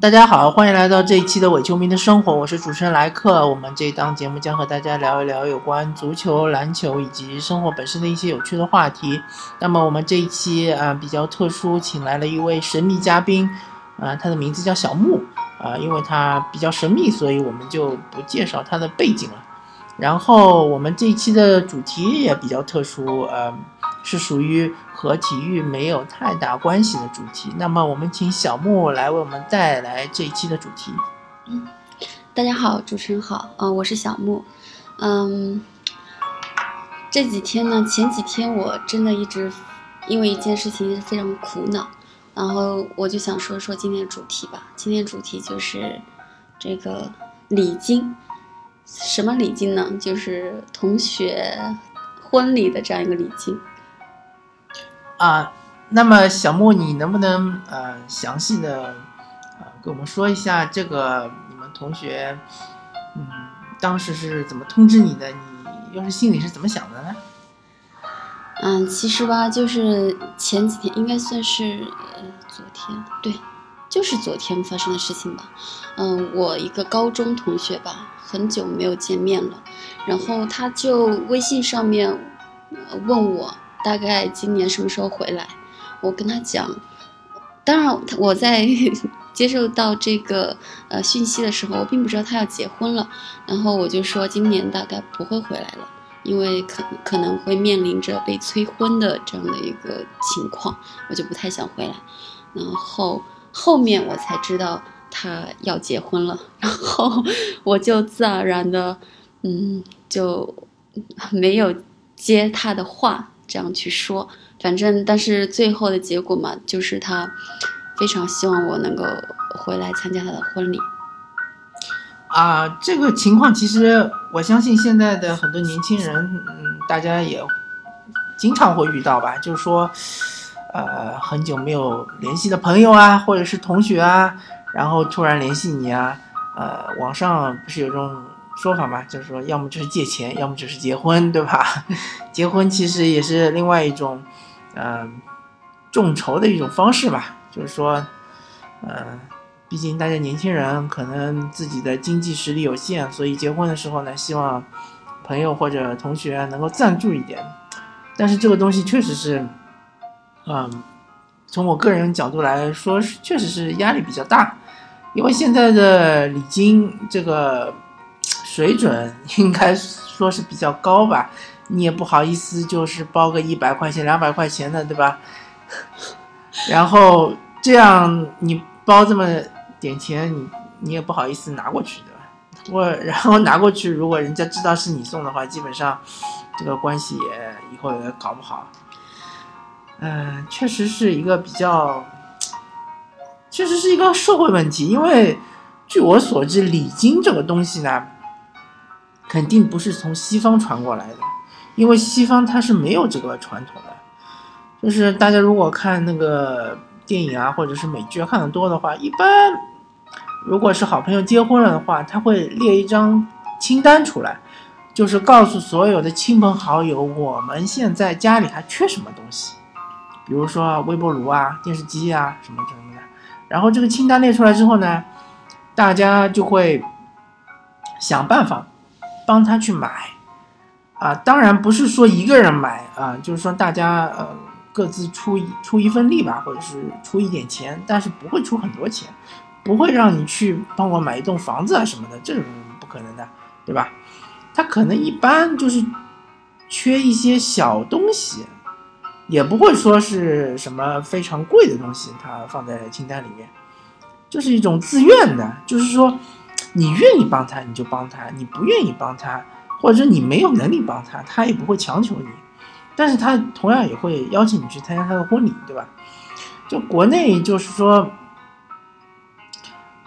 大家好，欢迎来到这一期的伪球迷的生活，我是主持人莱克。我们这档节目将和大家聊一聊有关足球、篮球以及生活本身的一些有趣的话题。那么我们这一期啊比较特殊，请来了一位神秘嘉宾，啊，他的名字叫小木，啊，因为他比较神秘，所以我们就不介绍他的背景了。然后我们这一期的主题也比较特殊，呃，是属于和体育没有太大关系的主题。那么我们请小木来为我们带来这一期的主题。嗯，大家好，主持人好，嗯，我是小木。嗯，这几天呢，前几天我真的一直因为一件事情非常苦恼，然后我就想说说今天的主题吧。今天主题就是这个礼金。什么礼金呢？就是同学婚礼的这样一个礼金啊。那么小莫，你能不能呃详细的呃跟我们说一下这个你们同学嗯当时是怎么通知你的？你又是心里是怎么想的呢？嗯，其实吧，就是前几天应该算是呃昨天，对，就是昨天发生的事情吧。嗯，我一个高中同学吧。很久没有见面了，然后他就微信上面问我大概今年什么时候回来。我跟他讲，当然我在 接受到这个呃讯息的时候，我并不知道他要结婚了。然后我就说今年大概不会回来了，因为可可能会面临着被催婚的这样的一个情况，我就不太想回来。然后后面我才知道。他要结婚了，然后 我就自然而然的，嗯，就没有接他的话，这样去说。反正，但是最后的结果嘛，就是他非常希望我能够回来参加他的婚礼。啊，这个情况其实我相信现在的很多年轻人，嗯，大家也经常会遇到吧，就是说，呃，很久没有联系的朋友啊，或者是同学啊。然后突然联系你啊，呃，网上不是有这种说法嘛，就是说要么就是借钱，要么就是结婚，对吧？结婚其实也是另外一种，嗯，众筹的一种方式吧。就是说，嗯，毕竟大家年轻人可能自己的经济实力有限，所以结婚的时候呢，希望朋友或者同学能够赞助一点。但是这个东西确实是，嗯，从我个人角度来说，确实是压力比较大。因为现在的礼金这个水准应该说是比较高吧，你也不好意思就是包个一百块钱、两百块钱的，对吧？然后这样你包这么点钱，你你也不好意思拿过去，对吧？我然后拿过去，如果人家知道是你送的话，基本上这个关系也以后也搞不好。嗯，确实是一个比较。确实是一个社会问题，因为据我所知，礼金这个东西呢，肯定不是从西方传过来的，因为西方它是没有这个传统的。就是大家如果看那个电影啊，或者是美剧看的多的话，一般如果是好朋友结婚了的话，他会列一张清单出来，就是告诉所有的亲朋好友，我们现在家里还缺什么东西，比如说微波炉啊、电视机啊什么什么的。然后这个清单列出来之后呢，大家就会想办法帮他去买啊。当然不是说一个人买啊，就是说大家呃各自出一出一份力吧，或者是出一点钱，但是不会出很多钱，不会让你去帮我买一栋房子啊什么的，这种不可能的，对吧？他可能一般就是缺一些小东西。也不会说是什么非常贵的东西，他放在清单里面，就是一种自愿的，就是说，你愿意帮他你就帮他，你不愿意帮他，或者你没有能力帮他，他也不会强求你，但是他同样也会邀请你去参加他的婚礼，对吧？就国内就是说，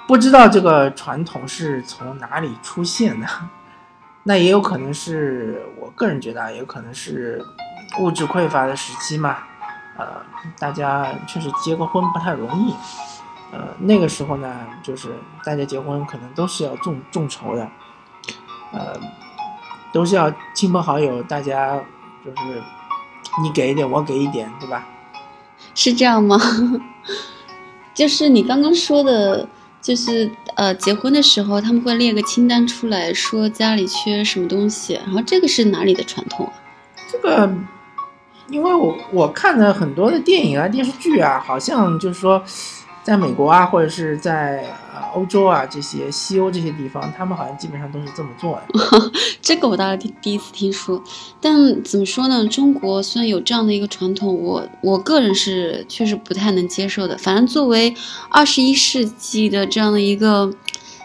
不知道这个传统是从哪里出现的，那也有可能是我个人觉得，也有可能是。物质匮乏的时期嘛，呃，大家确实结个婚不太容易，呃，那个时候呢，就是大家结婚可能都是要众众筹的，呃，都是要亲朋好友，大家就是你给一点，我给一点，对吧？是这样吗？就是你刚刚说的就是呃，结婚的时候他们会列个清单出来说家里缺什么东西，然后这个是哪里的传统啊？这个，因为我我看了很多的电影啊、电视剧啊，好像就是说。在美国啊，或者是在呃欧洲啊这些西欧这些地方，他们好像基本上都是这么做的。这个我倒是第第一次听说。但怎么说呢？中国虽然有这样的一个传统，我我个人是确实不太能接受的。反正作为二十一世纪的这样的一个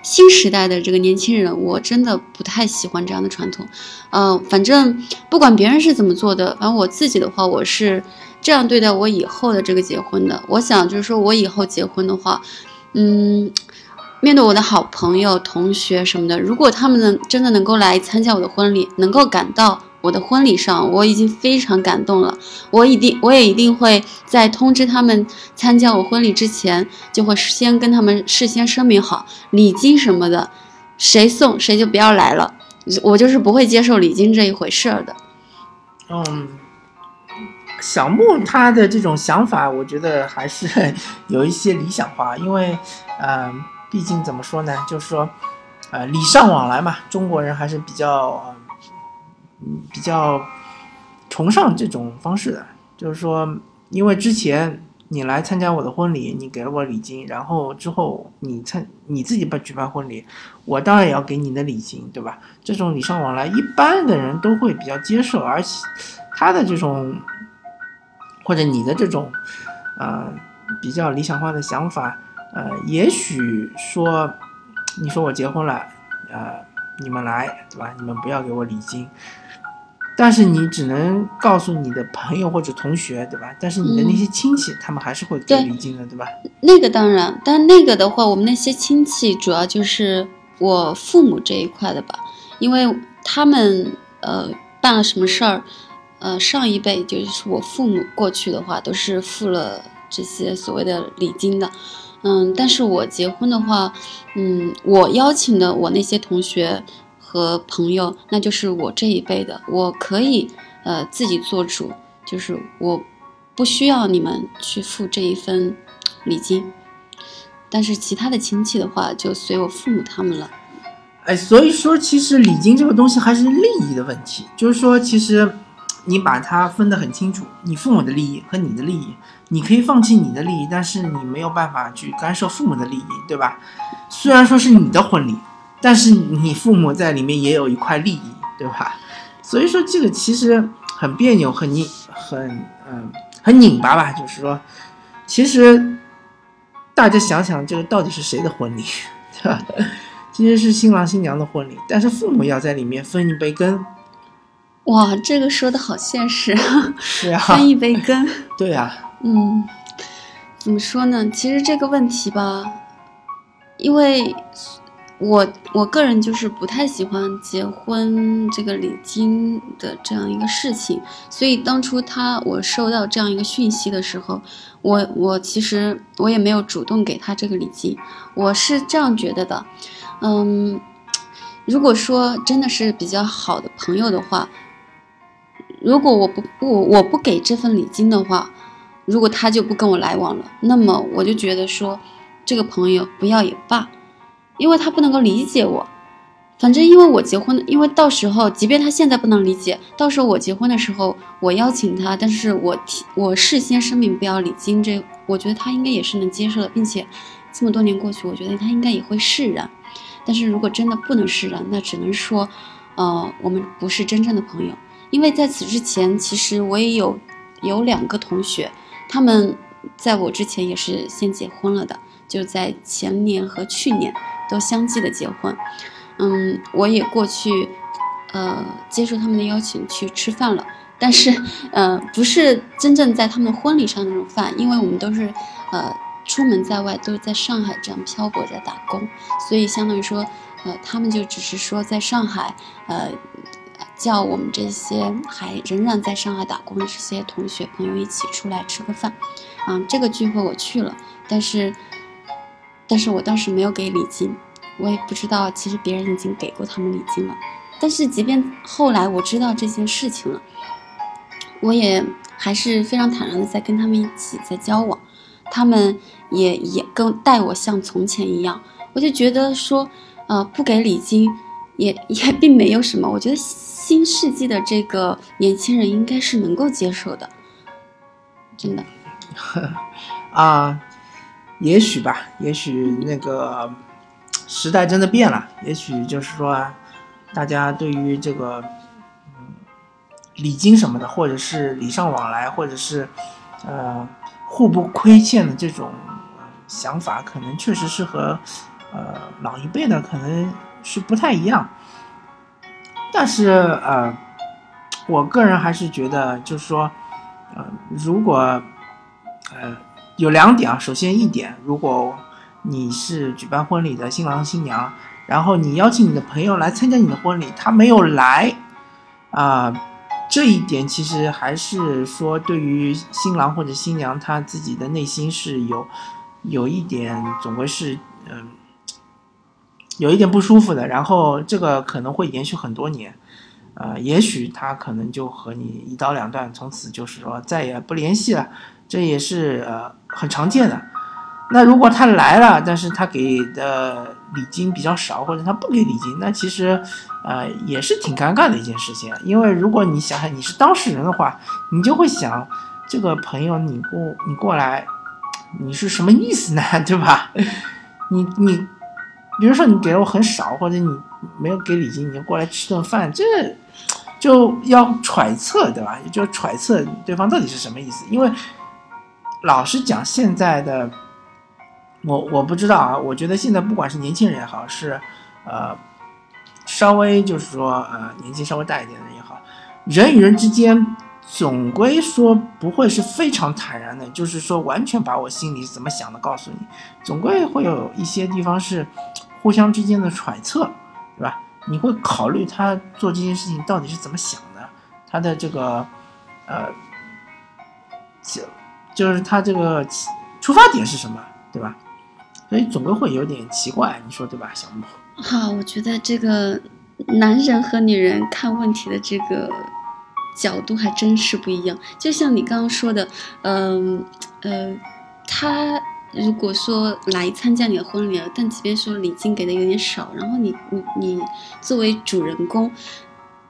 新时代的这个年轻人，我真的不太喜欢这样的传统。嗯，反正不管别人是怎么做的，反正我自己的话，我是。这样对待我以后的这个结婚的，我想就是说我以后结婚的话，嗯，面对我的好朋友、同学什么的，如果他们能真的能够来参加我的婚礼，能够赶到我的婚礼上，我已经非常感动了。我一定，我也一定会在通知他们参加我婚礼之前，就会先跟他们事先声明好礼金什么的，谁送谁就不要来了。我就是不会接受礼金这一回事儿的。嗯。小木他的这种想法，我觉得还是 有一些理想化，因为，嗯，毕竟怎么说呢，就是说，呃，礼尚往来嘛，中国人还是比较，嗯，比较崇尚这种方式的。就是说，因为之前你来参加我的婚礼，你给了我礼金，然后之后你参你自己办举办婚礼，我当然也要给你的礼金，对吧？这种礼尚往来，一般的人都会比较接受，而且他的这种。或者你的这种，呃，比较理想化的想法，呃，也许说，你说我结婚了，呃，你们来，对吧？你们不要给我礼金，但是你只能告诉你的朋友或者同学，对吧？但是你的那些亲戚，他们还是会给礼金的，对吧？那个当然，但那个的话，我们那些亲戚主要就是我父母这一块的吧，因为他们呃办了什么事儿。呃，上一辈就是我父母过去的话，都是付了这些所谓的礼金的，嗯，但是我结婚的话，嗯，我邀请的我那些同学和朋友，那就是我这一辈的，我可以呃自己做主，就是我不需要你们去付这一份礼金，但是其他的亲戚的话，就随我父母他们了。哎，所以说其实礼金这个东西还是利益的问题，就是说其实。你把它分得很清楚，你父母的利益和你的利益，你可以放弃你的利益，但是你没有办法去干涉父母的利益，对吧？虽然说是你的婚礼，但是你父母在里面也有一块利益，对吧？所以说这个其实很别扭，很拧，很嗯，很拧巴吧？就是说，其实大家想想，这个到底是谁的婚礼，对吧？其实是新郎新娘的婚礼，但是父母要在里面分一杯羹。哇，这个说的好现实，是啊，分一杯羹。对呀，嗯，怎么说呢？其实这个问题吧，因为我我个人就是不太喜欢结婚这个礼金的这样一个事情，所以当初他我收到这样一个讯息的时候，我我其实我也没有主动给他这个礼金，我是这样觉得的，嗯，如果说真的是比较好的朋友的话。如果我不不我不给这份礼金的话，如果他就不跟我来往了，那么我就觉得说，这个朋友不要也罢，因为他不能够理解我。反正因为我结婚，因为到时候即便他现在不能理解，到时候我结婚的时候我邀请他，但是我提我事先声明不要礼金，这我觉得他应该也是能接受的，并且这么多年过去，我觉得他应该也会释然。但是如果真的不能释然，那只能说，呃，我们不是真正的朋友。因为在此之前，其实我也有有两个同学，他们在我之前也是先结婚了的，就在前年和去年都相继的结婚。嗯，我也过去，呃，接受他们的邀请去吃饭了，但是，呃，不是真正在他们婚礼上那种饭，因为我们都是，呃，出门在外，都是在上海这样漂泊在打工，所以相当于说，呃，他们就只是说在上海，呃。叫我们这些还仍然在上海打工的这些同学朋友一起出来吃个饭，啊，这个聚会我去了，但是，但是我当时没有给礼金，我也不知道其实别人已经给过他们礼金了，但是即便后来我知道这件事情了，我也还是非常坦然的在跟他们一起在交往，他们也也跟待我像从前一样，我就觉得说，呃，不给礼金也也并没有什么。我觉得新世纪的这个年轻人应该是能够接受的，真的。啊，也许吧，也许那个时代真的变了，也许就是说，大家对于这个。礼金什么的，或者是礼尚往来，或者是，呃，互不亏欠的这种想法，可能确实是和，呃，老一辈的可能是不太一样。但是，呃，我个人还是觉得，就是说，呃，如果，呃，有两点啊。首先一点，如果你是举办婚礼的新郎新娘，然后你邀请你的朋友来参加你的婚礼，他没有来，啊。这一点其实还是说，对于新郎或者新娘他自己的内心是有，有一点总归是嗯，有一点不舒服的。然后这个可能会延续很多年，呃，也许他可能就和你一刀两断，从此就是说再也不联系了，这也是呃很常见的。那如果他来了，但是他给的礼金比较少，或者他不给礼金，那其实，呃，也是挺尴尬的一件事情。因为如果你想想你是当事人的话，你就会想，这个朋友你过你过来，你是什么意思呢？对吧？你你，比如说你给了我很少，或者你没有给礼金，你就过来吃顿饭，这就要揣测，对吧？也就揣测对方到底是什么意思。因为老实讲，现在的。我我不知道啊，我觉得现在不管是年轻人也好，是，呃，稍微就是说呃年纪稍微大一点的人也好，人与人之间总归说不会是非常坦然的，就是说完全把我心里怎么想的告诉你，总归会有一些地方是互相之间的揣测，对吧？你会考虑他做这件事情到底是怎么想的，他的这个呃，就就是他这个出发点是什么，对吧？所以总归会有点奇怪，你说对吧，小木？好，我觉得这个男人和女人看问题的这个角度还真是不一样。就像你刚刚说的，嗯呃，他如果说来参加你的婚礼了，但即便说礼金给的有点少，然后你你你作为主人公。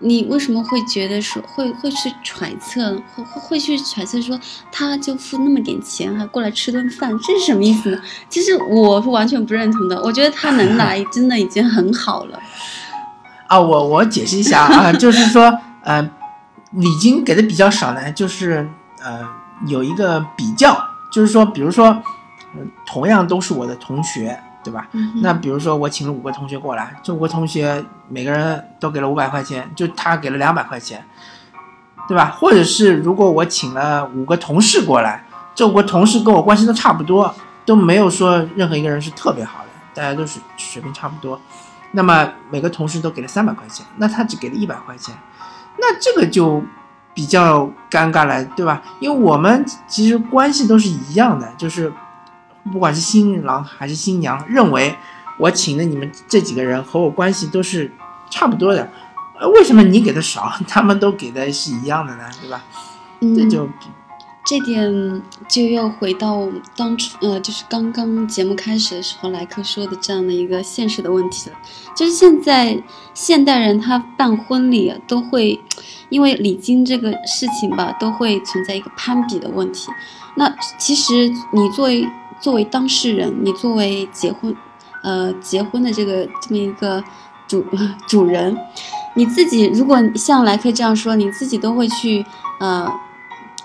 你为什么会觉得说会会去揣测，会会会去揣测说他就付那么点钱还过来吃顿饭，这是什么意思呢？其实我是完全不认同的。我觉得他能来真的已经很好了。啊，我我解释一下啊，就是说，呃，礼金给的比较少呢，就是呃有一个比较，就是说，比如说，同样都是我的同学。对吧？那比如说我请了五个同学过来，这五个同学每个人都给了五百块钱，就他给了两百块钱，对吧？或者是如果我请了五个同事过来，这五个同事跟我关系都差不多，都没有说任何一个人是特别好的，大家都是水平差不多，那么每个同事都给了三百块钱，那他只给了一百块钱，那这个就比较尴尬了，对吧？因为我们其实关系都是一样的，就是。不管是新郎还是新娘，认为我请的你们这几个人和我关系都是差不多的，呃，为什么你给的少，他们都给的是一样的呢？对吧？嗯这就这点就又回到当初，呃，就是刚刚节目开始的时候，莱克说的这样的一个现实的问题了，就是现在现代人他办婚礼都会因为礼金这个事情吧，都会存在一个攀比的问题。那其实你作为作为当事人，你作为结婚，呃，结婚的这个这么一个主 主人，你自己如果像莱克这样说，你自己都会去呃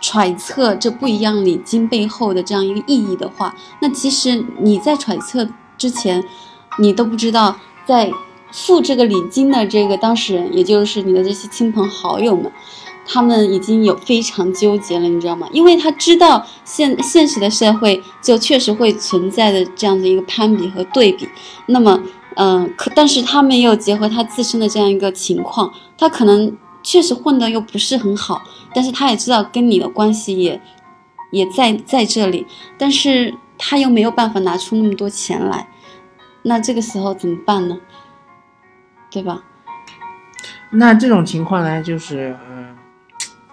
揣测这不一样礼金背后的这样一个意义的话，那其实你在揣测之前，你都不知道在付这个礼金的这个当事人，也就是你的这些亲朋好友们。他们已经有非常纠结了，你知道吗？因为他知道现现实的社会就确实会存在的这样的一个攀比和对比。那么，嗯，可但是他没有结合他自身的这样一个情况，他可能确实混得又不是很好，但是他也知道跟你的关系也也在在这里，但是他又没有办法拿出那么多钱来，那这个时候怎么办呢？对吧？那这种情况呢，就是嗯。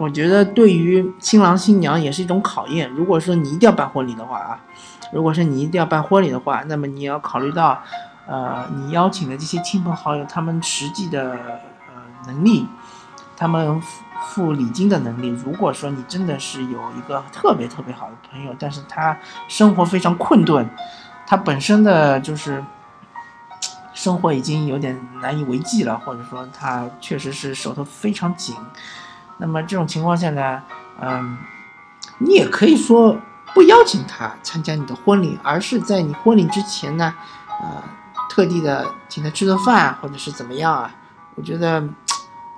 我觉得对于新郎新娘也是一种考验。如果说你一定要办婚礼的话啊，如果说你一定要办婚礼的话，那么你要考虑到，呃，你邀请的这些亲朋好友他们实际的呃能力，他们付付礼金的能力。如果说你真的是有一个特别特别好的朋友，但是他生活非常困顿，他本身的就是生活已经有点难以为继了，或者说他确实是手头非常紧。那么这种情况下呢，嗯，你也可以说不邀请他参加你的婚礼，而是在你婚礼之前呢，呃，特地的请他吃顿饭，或者是怎么样啊？我觉得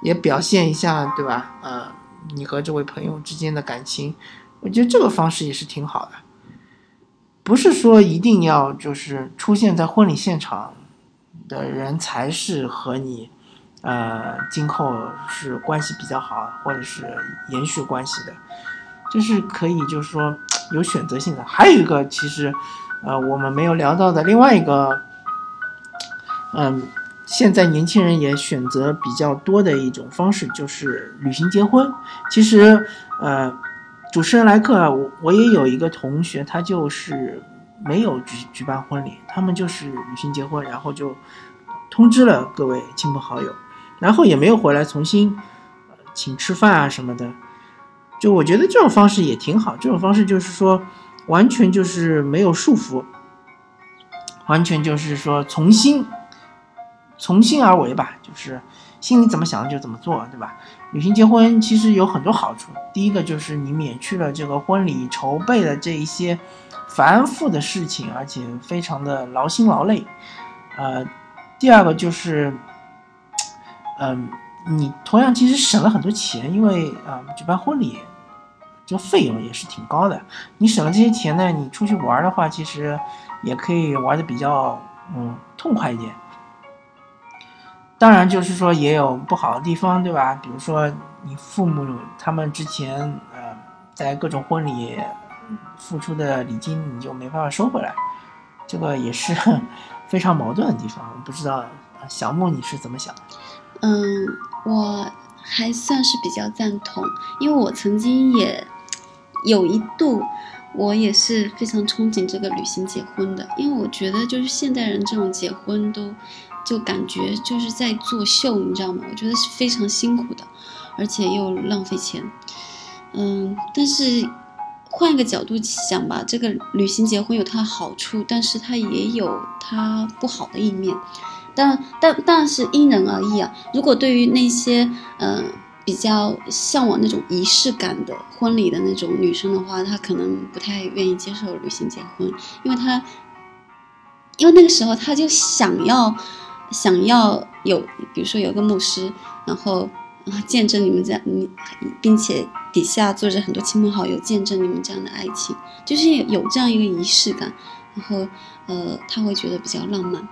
也表现一下，对吧？呃，你和这位朋友之间的感情，我觉得这个方式也是挺好的。不是说一定要就是出现在婚礼现场的人才是和你。呃，今后是关系比较好，或者是延续关系的，就是可以，就是说有选择性的。还有一个，其实，呃，我们没有聊到的另外一个，嗯，现在年轻人也选择比较多的一种方式，就是旅行结婚。其实，呃，主持人来客，我我也有一个同学，他就是没有举举办婚礼，他们就是旅行结婚，然后就通知了各位亲朋好友。然后也没有回来重新，请吃饭啊什么的，就我觉得这种方式也挺好。这种方式就是说，完全就是没有束缚，完全就是说从心，从心而为吧，就是心里怎么想就怎么做，对吧？旅行结婚其实有很多好处，第一个就是你免去了这个婚礼筹备的这一些繁复的事情，而且非常的劳心劳累。呃，第二个就是。嗯，你同样其实省了很多钱，因为啊，举办婚礼这个费用也是挺高的。你省了这些钱呢，你出去玩的话，其实也可以玩的比较嗯痛快一点。当然，就是说也有不好的地方，对吧？比如说你父母他们之前呃在各种婚礼付出的礼金，你就没办法收回来，这个也是非常矛盾的地方。我不知道小木你是怎么想的？嗯，我还算是比较赞同，因为我曾经也有一度，我也是非常憧憬这个旅行结婚的，因为我觉得就是现代人这种结婚都就感觉就是在作秀，你知道吗？我觉得是非常辛苦的，而且又浪费钱。嗯，但是换一个角度想吧，这个旅行结婚有它的好处，但是它也有它不好的一面。但但但是因人而异啊。如果对于那些嗯比较向往那种仪式感的婚礼的那种女生的话，她可能不太愿意接受旅行结婚，因为她因为那个时候她就想要想要有，比如说有个牧师，然后见证你们这样，你并且底下坐着很多亲朋好友见证你们这样的爱情，就是有这样一个仪式感，然后呃他会觉得比较浪漫。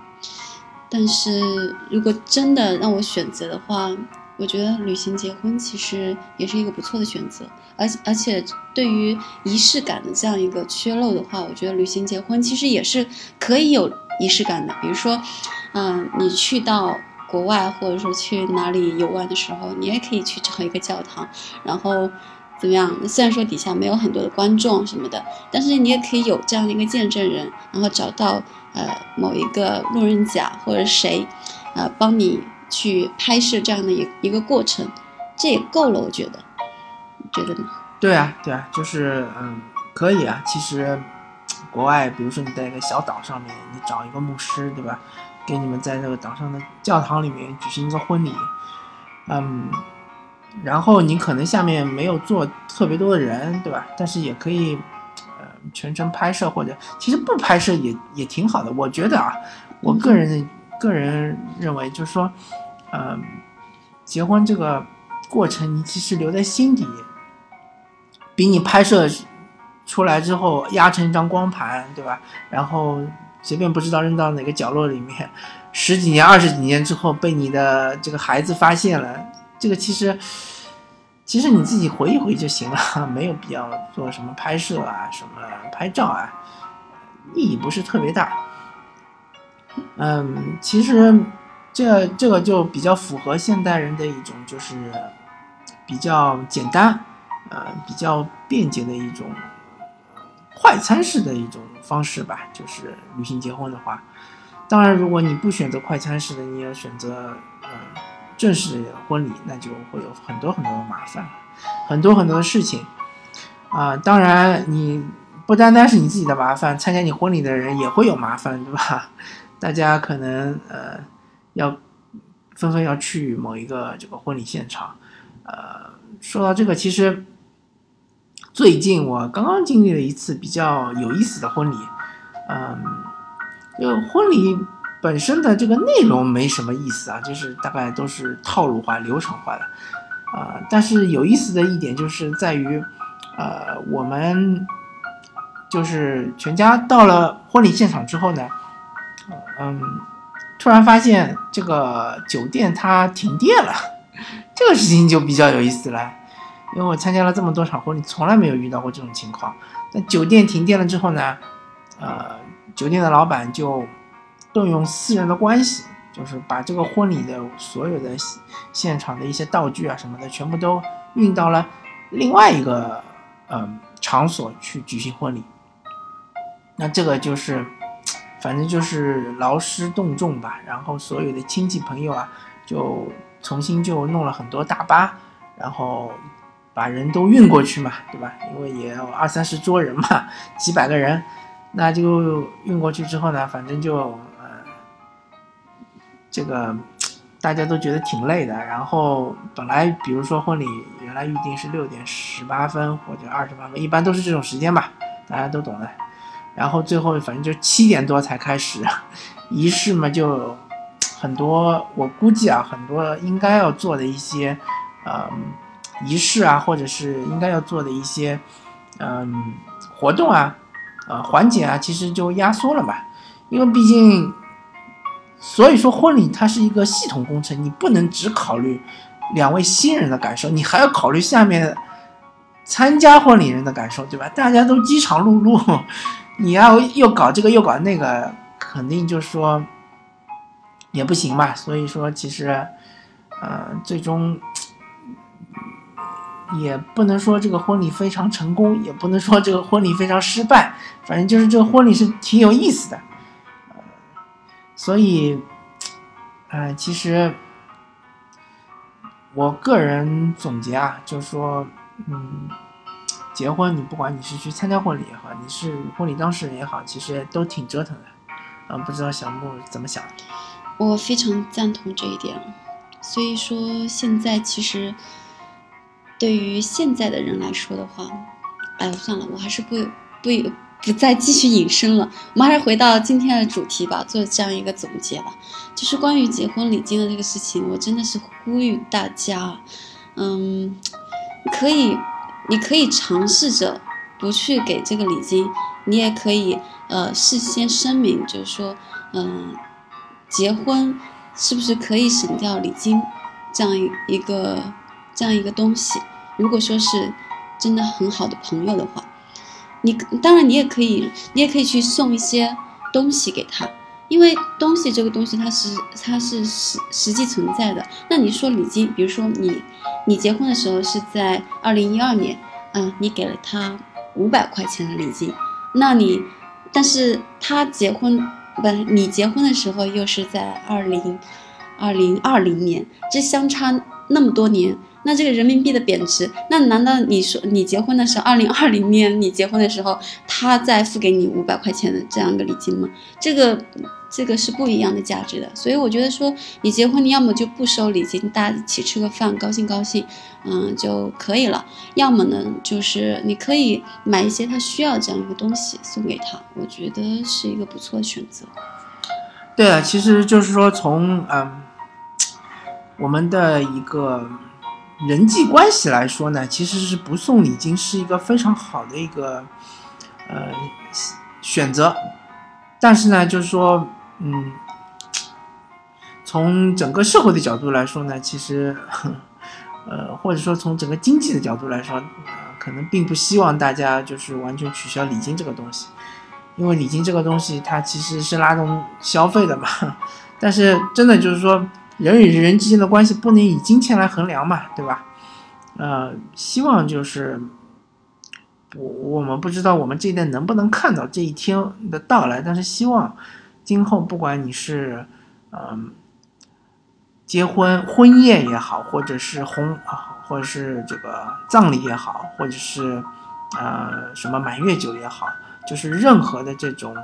但是如果真的让我选择的话，我觉得旅行结婚其实也是一个不错的选择。而而且对于仪式感的这样一个缺漏的话，我觉得旅行结婚其实也是可以有仪式感的。比如说，嗯，你去到国外或者说去哪里游玩的时候，你也可以去找一个教堂，然后。怎么样？虽然说底下没有很多的观众什么的，但是你也可以有这样的一个见证人，然后找到呃某一个路人甲或者谁，呃帮你去拍摄这样的一一个过程，这也够了，我觉得，你觉得呢？对啊，对啊，就是嗯，可以啊。其实国外，比如说你在一个小岛上面，你找一个牧师，对吧？给你们在那个岛上的教堂里面举行一个婚礼，嗯。然后你可能下面没有坐特别多的人，对吧？但是也可以，全程拍摄或者其实不拍摄也也挺好的。我觉得啊，我个人个人认为就是说，呃，结婚这个过程你其实留在心底，比你拍摄出来之后压成一张光盘，对吧？然后随便不知道扔到哪个角落里面，十几年、二十几年之后被你的这个孩子发现了。这个其实，其实你自己回忆回忆就行了，没有必要做什么拍摄啊，什么拍照啊，意义不是特别大。嗯，其实这这个就比较符合现代人的一种就是比较简单，呃，比较便捷的一种快餐式的一种方式吧，就是旅行结婚的话。当然，如果你不选择快餐式的，你要选择呃正式婚礼，那就会有很多很多的麻烦，很多很多的事情啊。当然，你不单单是你自己的麻烦，参加你婚礼的人也会有麻烦，对吧？大家可能呃要纷纷要去某一个这个婚礼现场。呃，说到这个，其实最近我刚刚经历了一次比较有意思的婚礼。嗯，这个婚礼本身的这个内容没什么意思啊，就是大概都是套路化、流程化的。啊，但是有意思的一点就是在于，呃，我们就是全家到了婚礼现场之后呢，嗯，突然发现这个酒店它停电了。这个事情就比较有意思了，因为我参加了这么多场婚礼，从来没有遇到过这种情况。那酒店停电了之后呢，呃，酒店的老板就动用私人的关系，就是把这个婚礼的所有的现场的一些道具啊什么的，全部都运到了另外一个呃场所去举行婚礼。那这个就是，反正就是劳师动众吧，然后所有的亲戚朋友啊就。重新就弄了很多大巴，然后把人都运过去嘛，对吧？因为也有二三十桌人嘛，几百个人，那就运过去之后呢，反正就，这个大家都觉得挺累的。然后本来比如说婚礼原来预定是六点十八分或者二十八分，一般都是这种时间吧，大家都懂的。然后最后反正就七点多才开始仪式嘛，就。很多，我估计啊，很多应该要做的一些，呃，仪式啊，或者是应该要做的一些，嗯，活动啊，呃，环节啊，其实就压缩了嘛。因为毕竟，所以说婚礼它是一个系统工程，你不能只考虑两位新人的感受，你还要考虑下面参加婚礼人的感受，对吧？大家都饥肠辘辘，你要又搞这个又搞那个，肯定就是说。也不行嘛，所以说其实，呃，最终也不能说这个婚礼非常成功，也不能说这个婚礼非常失败，反正就是这个婚礼是挺有意思的，所以，呃，其实我个人总结啊，就是说，嗯，结婚你不管你是去参加婚礼也好，你是婚礼当事人也好，其实都挺折腾的，嗯，不知道小木怎么想。我非常赞同这一点，所以说现在其实对于现在的人来说的话，哎，算了，我还是不不不再继续引申了，我们还是回到今天的主题吧，做这样一个总结吧，就是关于结婚礼金的这个事情，我真的是呼吁大家，嗯，可以，你可以尝试着不去给这个礼金，你也可以呃事先声明，就是说，嗯。结婚是不是可以省掉礼金这样一一个这样一个东西？如果说是真的很好的朋友的话，你当然你也可以，你也可以去送一些东西给他，因为东西这个东西它是它是实实际存在的。那你说礼金，比如说你你结婚的时候是在二零一二年，嗯，你给了他五百块钱的礼金，那你但是他结婚。不，你结婚的时候又是在二零二零二零年，这相差那么多年，那这个人民币的贬值，那难道你说你结婚的时候，二零二零年你结婚的时候，他再付给你五百块钱的这样一个礼金吗？这个这个是不一样的价值的。所以我觉得说，你结婚你要么就不收礼金，大家一起吃个饭，高兴高兴，嗯就可以了；要么呢，就是你可以买一些他需要这样一个东西送给他，我觉得是一个不错的选择。对啊，其实就是说从嗯。我们的一个人际关系来说呢，其实是不送礼金是一个非常好的一个呃选择。但是呢，就是说，嗯，从整个社会的角度来说呢，其实，呃，或者说从整个经济的角度来说，可能并不希望大家就是完全取消礼金这个东西，因为礼金这个东西它其实是拉动消费的嘛。但是真的就是说。人与人之间的关系不能以金钱来衡量嘛，对吧？呃，希望就是我我们不知道我们这一代能不能看到这一天的到来，但是希望今后不管你是嗯结婚婚宴也好，或者是红啊，或者是这个葬礼也好，或者是呃什么满月酒也好，就是任何的这种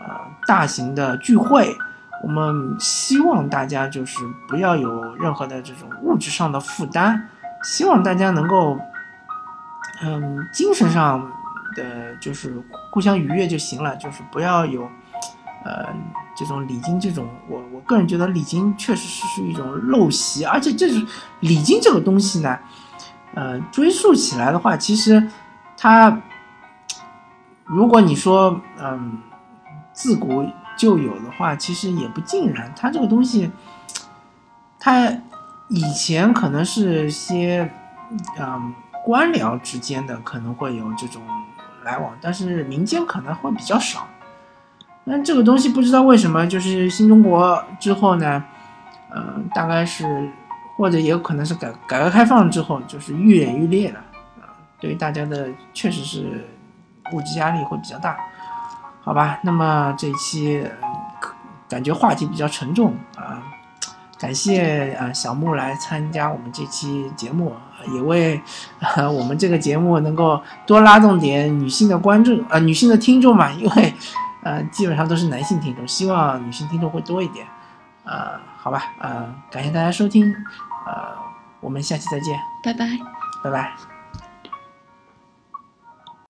呃大型的聚会。我们希望大家就是不要有任何的这种物质上的负担，希望大家能够，嗯，精神上的就是互相愉悦就行了，就是不要有，呃，这种礼金这种，我我个人觉得礼金确实是是一种陋习，而且这是礼金这个东西呢，呃，追溯起来的话，其实它，如果你说，嗯，自古。就有的话，其实也不尽然。它这个东西，它以前可能是些，嗯，官僚之间的可能会有这种来往，但是民间可能会比较少。那这个东西不知道为什么，就是新中国之后呢，嗯，大概是或者也有可能是改改革开放之后，就是愈演愈烈了。啊，对于大家的确实是物质压力会比较大。好吧，那么这一期感觉话题比较沉重啊，感谢啊小木来参加我们这期节目，也为我们这个节目能够多拉动点女性的观众啊，女性的听众嘛，因为呃基本上都是男性听众，希望女性听众会多一点，呃，好吧，呃，感谢大家收听，呃，我们下期再见，拜拜，拜拜。